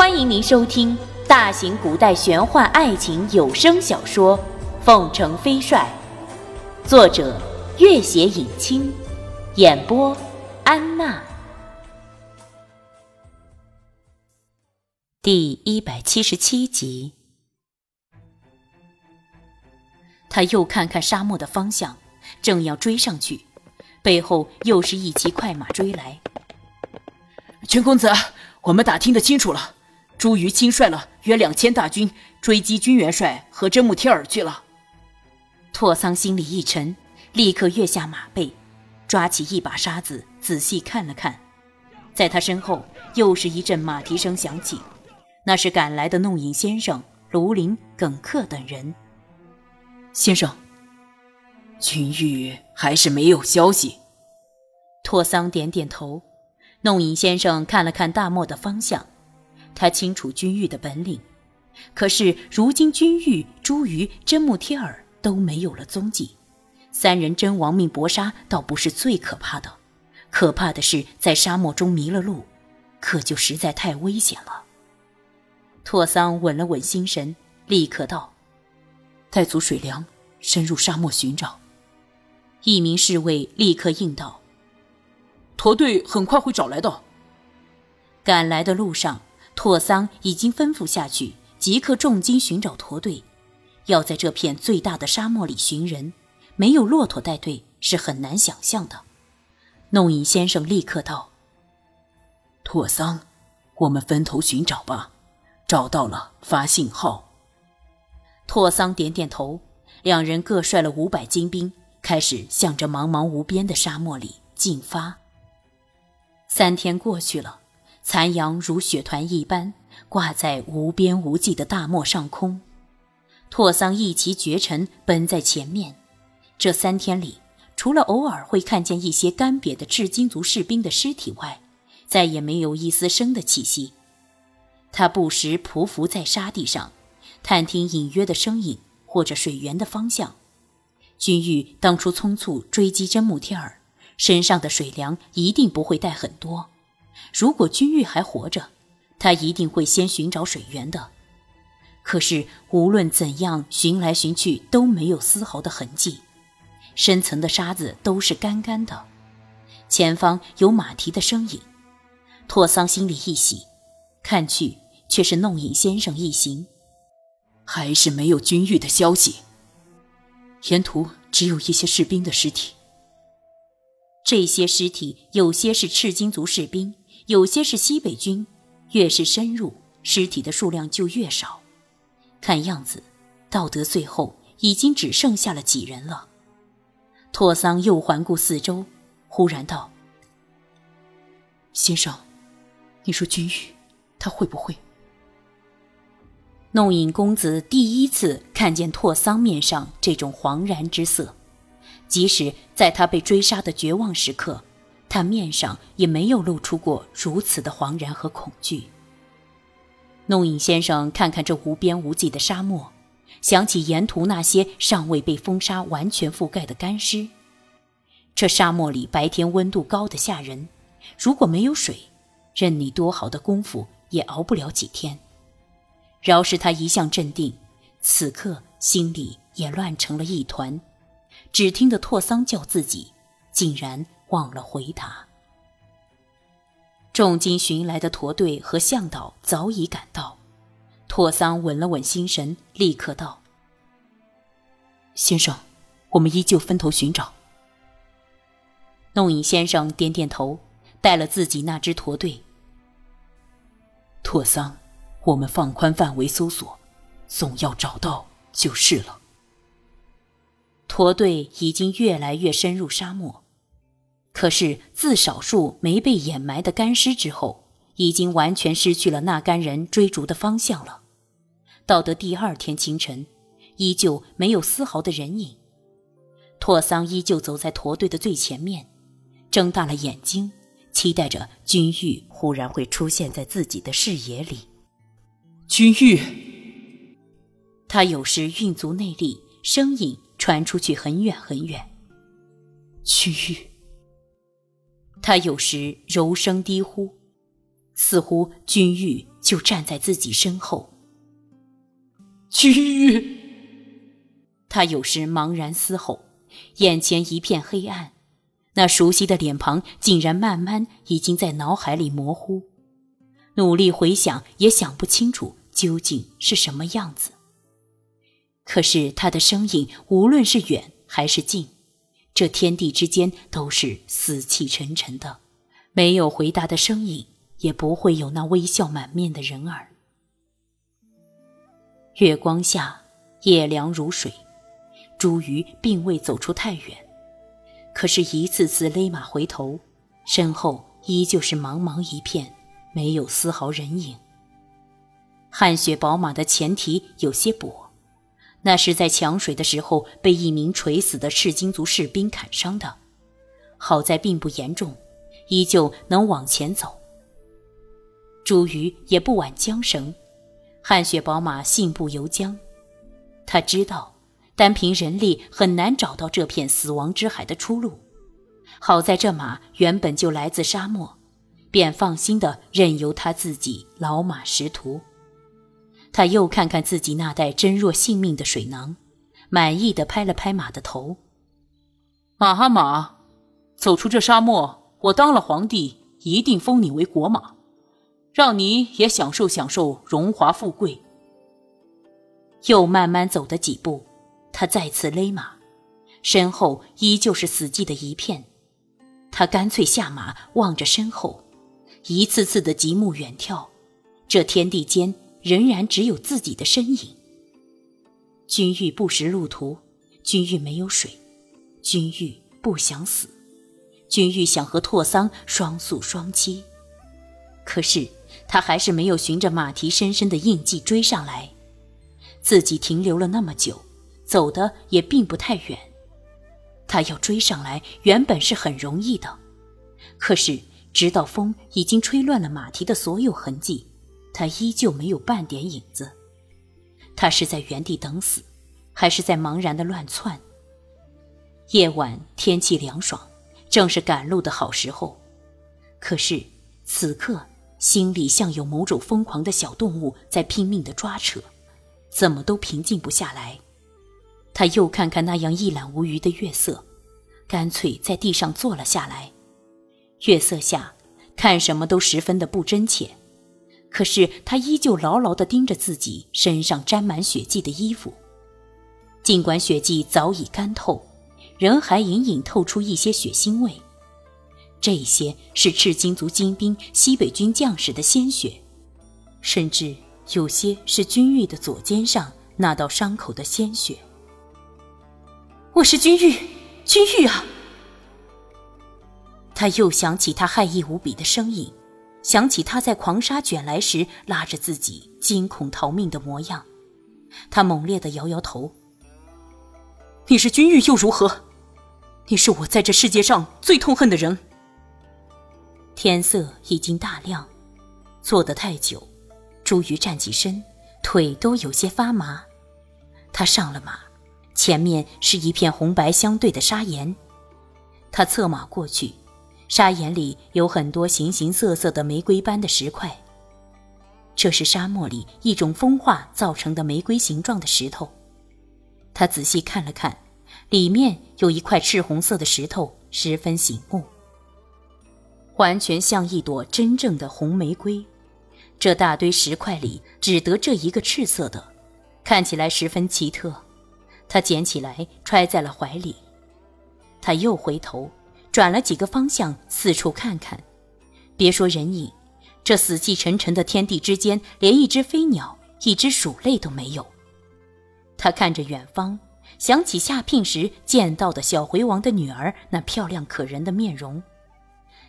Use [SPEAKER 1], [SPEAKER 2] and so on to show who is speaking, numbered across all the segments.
[SPEAKER 1] 欢迎您收听大型古代玄幻爱情有声小说《凤城飞帅》，作者：月写影清，演播：安娜。第一百七十七集，他又看看沙漠的方向，正要追上去，背后又是一骑快马追来。
[SPEAKER 2] 全公子，我们打听得清楚了。朱瑜亲率了约两千大军追击军元帅和真木贴尔去了。
[SPEAKER 1] 拓桑心里一沉，立刻跃下马背，抓起一把沙子仔细看了看。在他身后，又是一阵马蹄声响起，那是赶来的弄影先生、卢林、耿克等人。
[SPEAKER 2] 先生，君玉还是没有消息。
[SPEAKER 1] 拓桑点点头。弄影先生看了看大漠的方向。他清楚君玉的本领，可是如今君玉、朱瑜、真木贴尔都没有了踪迹，三人真亡命搏杀倒不是最可怕的，可怕的是在沙漠中迷了路，可就实在太危险了。拓桑稳了稳心神，立刻道：“
[SPEAKER 2] 带足水粮，深入沙漠寻找。”
[SPEAKER 1] 一名侍卫立刻应道：“
[SPEAKER 2] 驼队很快会找来的。”
[SPEAKER 1] 赶来的路上。拓桑已经吩咐下去，即刻重金寻找驼队。要在这片最大的沙漠里寻人，没有骆驼带队是很难想象的。弄影先生立刻道：“
[SPEAKER 2] 拓桑，我们分头寻找吧，找到了发信号。”
[SPEAKER 1] 拓桑点点头，两人各率了五百精兵，开始向着茫茫无边的沙漠里进发。三天过去了。残阳如雪团一般挂在无边无际的大漠上空，拓桑一骑绝尘奔在前面。这三天里，除了偶尔会看见一些干瘪的赤金族士兵的尸体外，再也没有一丝生的气息。他不时匍匐在沙地上，探听隐约的声音或者水源的方向。君玉当初匆促追击真木天儿，身上的水粮一定不会带很多。如果君玉还活着，他一定会先寻找水源的。可是无论怎样寻来寻去，都没有丝毫的痕迹，深层的沙子都是干干的。前方有马蹄的身影，拓桑心里一喜，看去却是弄影先生一行，
[SPEAKER 2] 还是没有君玉的消息。沿途只有一些士兵的尸体，
[SPEAKER 1] 这些尸体有些是赤金族士兵。有些是西北军，越是深入，尸体的数量就越少。看样子，道德最后已经只剩下了几人了。拓桑又环顾四周，忽然道：“
[SPEAKER 2] 先生，你说君玉，他会不会？”
[SPEAKER 1] 弄影公子第一次看见拓桑面上这种惶然之色，即使在他被追杀的绝望时刻。他面上也没有露出过如此的惶然和恐惧。弄影先生看看这无边无际的沙漠，想起沿途那些尚未被风沙完全覆盖的干尸。这沙漠里白天温度高的吓人，如果没有水，任你多好的功夫也熬不了几天。饶是他一向镇定，此刻心里也乱成了一团。只听得拓桑叫自己，竟然。忘了回答。重金寻来的驼队和向导早已赶到，拓桑稳了稳心神，立刻道：“
[SPEAKER 2] 先生，我们依旧分头寻找。”
[SPEAKER 1] 弄影先生点点头，带了自己那支驼队。
[SPEAKER 2] 拓桑，我们放宽范围搜索，总要找到就是了。
[SPEAKER 1] 驼队已经越来越深入沙漠。可是，自少数没被掩埋的干尸之后，已经完全失去了那干人追逐的方向了。到得第二天清晨，依旧没有丝毫的人影。拓桑依旧走在驼队的最前面，睁大了眼睛，期待着君玉忽然会出现在自己的视野里。
[SPEAKER 2] 君玉，
[SPEAKER 1] 他有时运足内力，声音传出去很远很远。
[SPEAKER 2] 君玉。
[SPEAKER 1] 他有时柔声低呼，似乎君玉就站在自己身后。
[SPEAKER 2] 君玉，
[SPEAKER 1] 他有时茫然嘶吼，眼前一片黑暗，那熟悉的脸庞竟然慢慢已经在脑海里模糊，努力回想也想不清楚究竟是什么样子。可是他的声音，无论是远还是近，这天地之间都是死气沉沉的，没有回答的声音，也不会有那微笑满面的人儿。月光下，夜凉如水。朱瑜并未走出太远，可是，一次次勒马回头，身后依旧是茫茫一片，没有丝毫人影。汗血宝马的前蹄有些跛，那是在抢水的时候被一名垂死的赤金族士兵砍伤的，好在并不严重，依旧能往前走。朱瑜也不挽缰绳。汗血宝马信步游江，他知道单凭人力很难找到这片死亡之海的出路。好在这马原本就来自沙漠，便放心的任由他自己老马识途。他又看看自己那袋珍若性命的水囊，满意的拍了拍马的头：“
[SPEAKER 2] 马哈马，走出这沙漠，我当了皇帝，一定封你为国马。”让你也享受享受荣华富贵。
[SPEAKER 1] 又慢慢走的几步，他再次勒马，身后依旧是死寂的一片。他干脆下马，望着身后，一次次的极目远眺，这天地间仍然只有自己的身影。君玉不识路途，君玉没有水，君玉不想死，君玉想和拓桑双宿双栖，可是。他还是没有循着马蹄深深的印记追上来，自己停留了那么久，走的也并不太远。他要追上来，原本是很容易的，可是直到风已经吹乱了马蹄的所有痕迹，他依旧没有半点影子。他是在原地等死，还是在茫然的乱窜？夜晚天气凉爽，正是赶路的好时候，可是此刻。心里像有某种疯狂的小动物在拼命的抓扯，怎么都平静不下来。他又看看那样一览无余的月色，干脆在地上坐了下来。月色下，看什么都十分的不真切。可是他依旧牢牢地盯着自己身上沾满血迹的衣服，尽管血迹早已干透，仍还隐隐透出一些血腥味。这些是赤金族精兵、西北军将士的鲜血，甚至有些是君玉的左肩上那道伤口的鲜血。我是君玉，君玉啊！他又想起他害意无比的声音，想起他在狂沙卷来时拉着自己惊恐逃命的模样，他猛烈的摇摇头。你是君玉又如何？你是我在这世界上最痛恨的人。天色已经大亮，坐得太久，朱瑜站起身，腿都有些发麻。他上了马，前面是一片红白相对的砂岩。他策马过去，砂岩里有很多形形色色的玫瑰般的石块。这是沙漠里一种风化造成的玫瑰形状的石头。他仔细看了看，里面有一块赤红色的石头，十分醒目。完全像一朵真正的红玫瑰，这大堆石块里只得这一个赤色的，看起来十分奇特。他捡起来揣在了怀里。他又回头，转了几个方向，四处看看。别说人影，这死气沉沉的天地之间，连一只飞鸟、一只鼠类都没有。他看着远方，想起下聘时见到的小回王的女儿那漂亮可人的面容。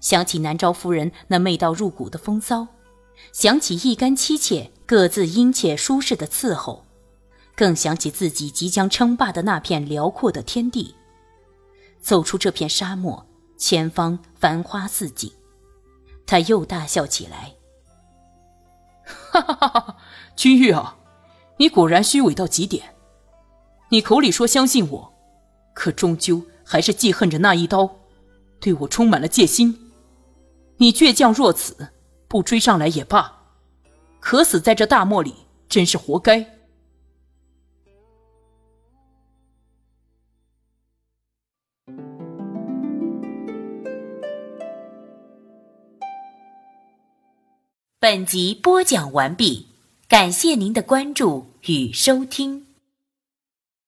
[SPEAKER 1] 想起南诏夫人那媚到入骨的风骚，想起一干妻妾各自殷切舒适的伺候，更想起自己即将称霸的那片辽阔的天地。走出这片沙漠，前方繁花似锦，他又大笑起来。
[SPEAKER 2] 哈哈哈哈！君玉啊，你果然虚伪到极点。你口里说相信我，可终究还是记恨着那一刀，对我充满了戒心。你倔强若此，不追上来也罢。渴死在这大漠里，真是活该。
[SPEAKER 1] 本集播讲完毕，感谢您的关注与收听。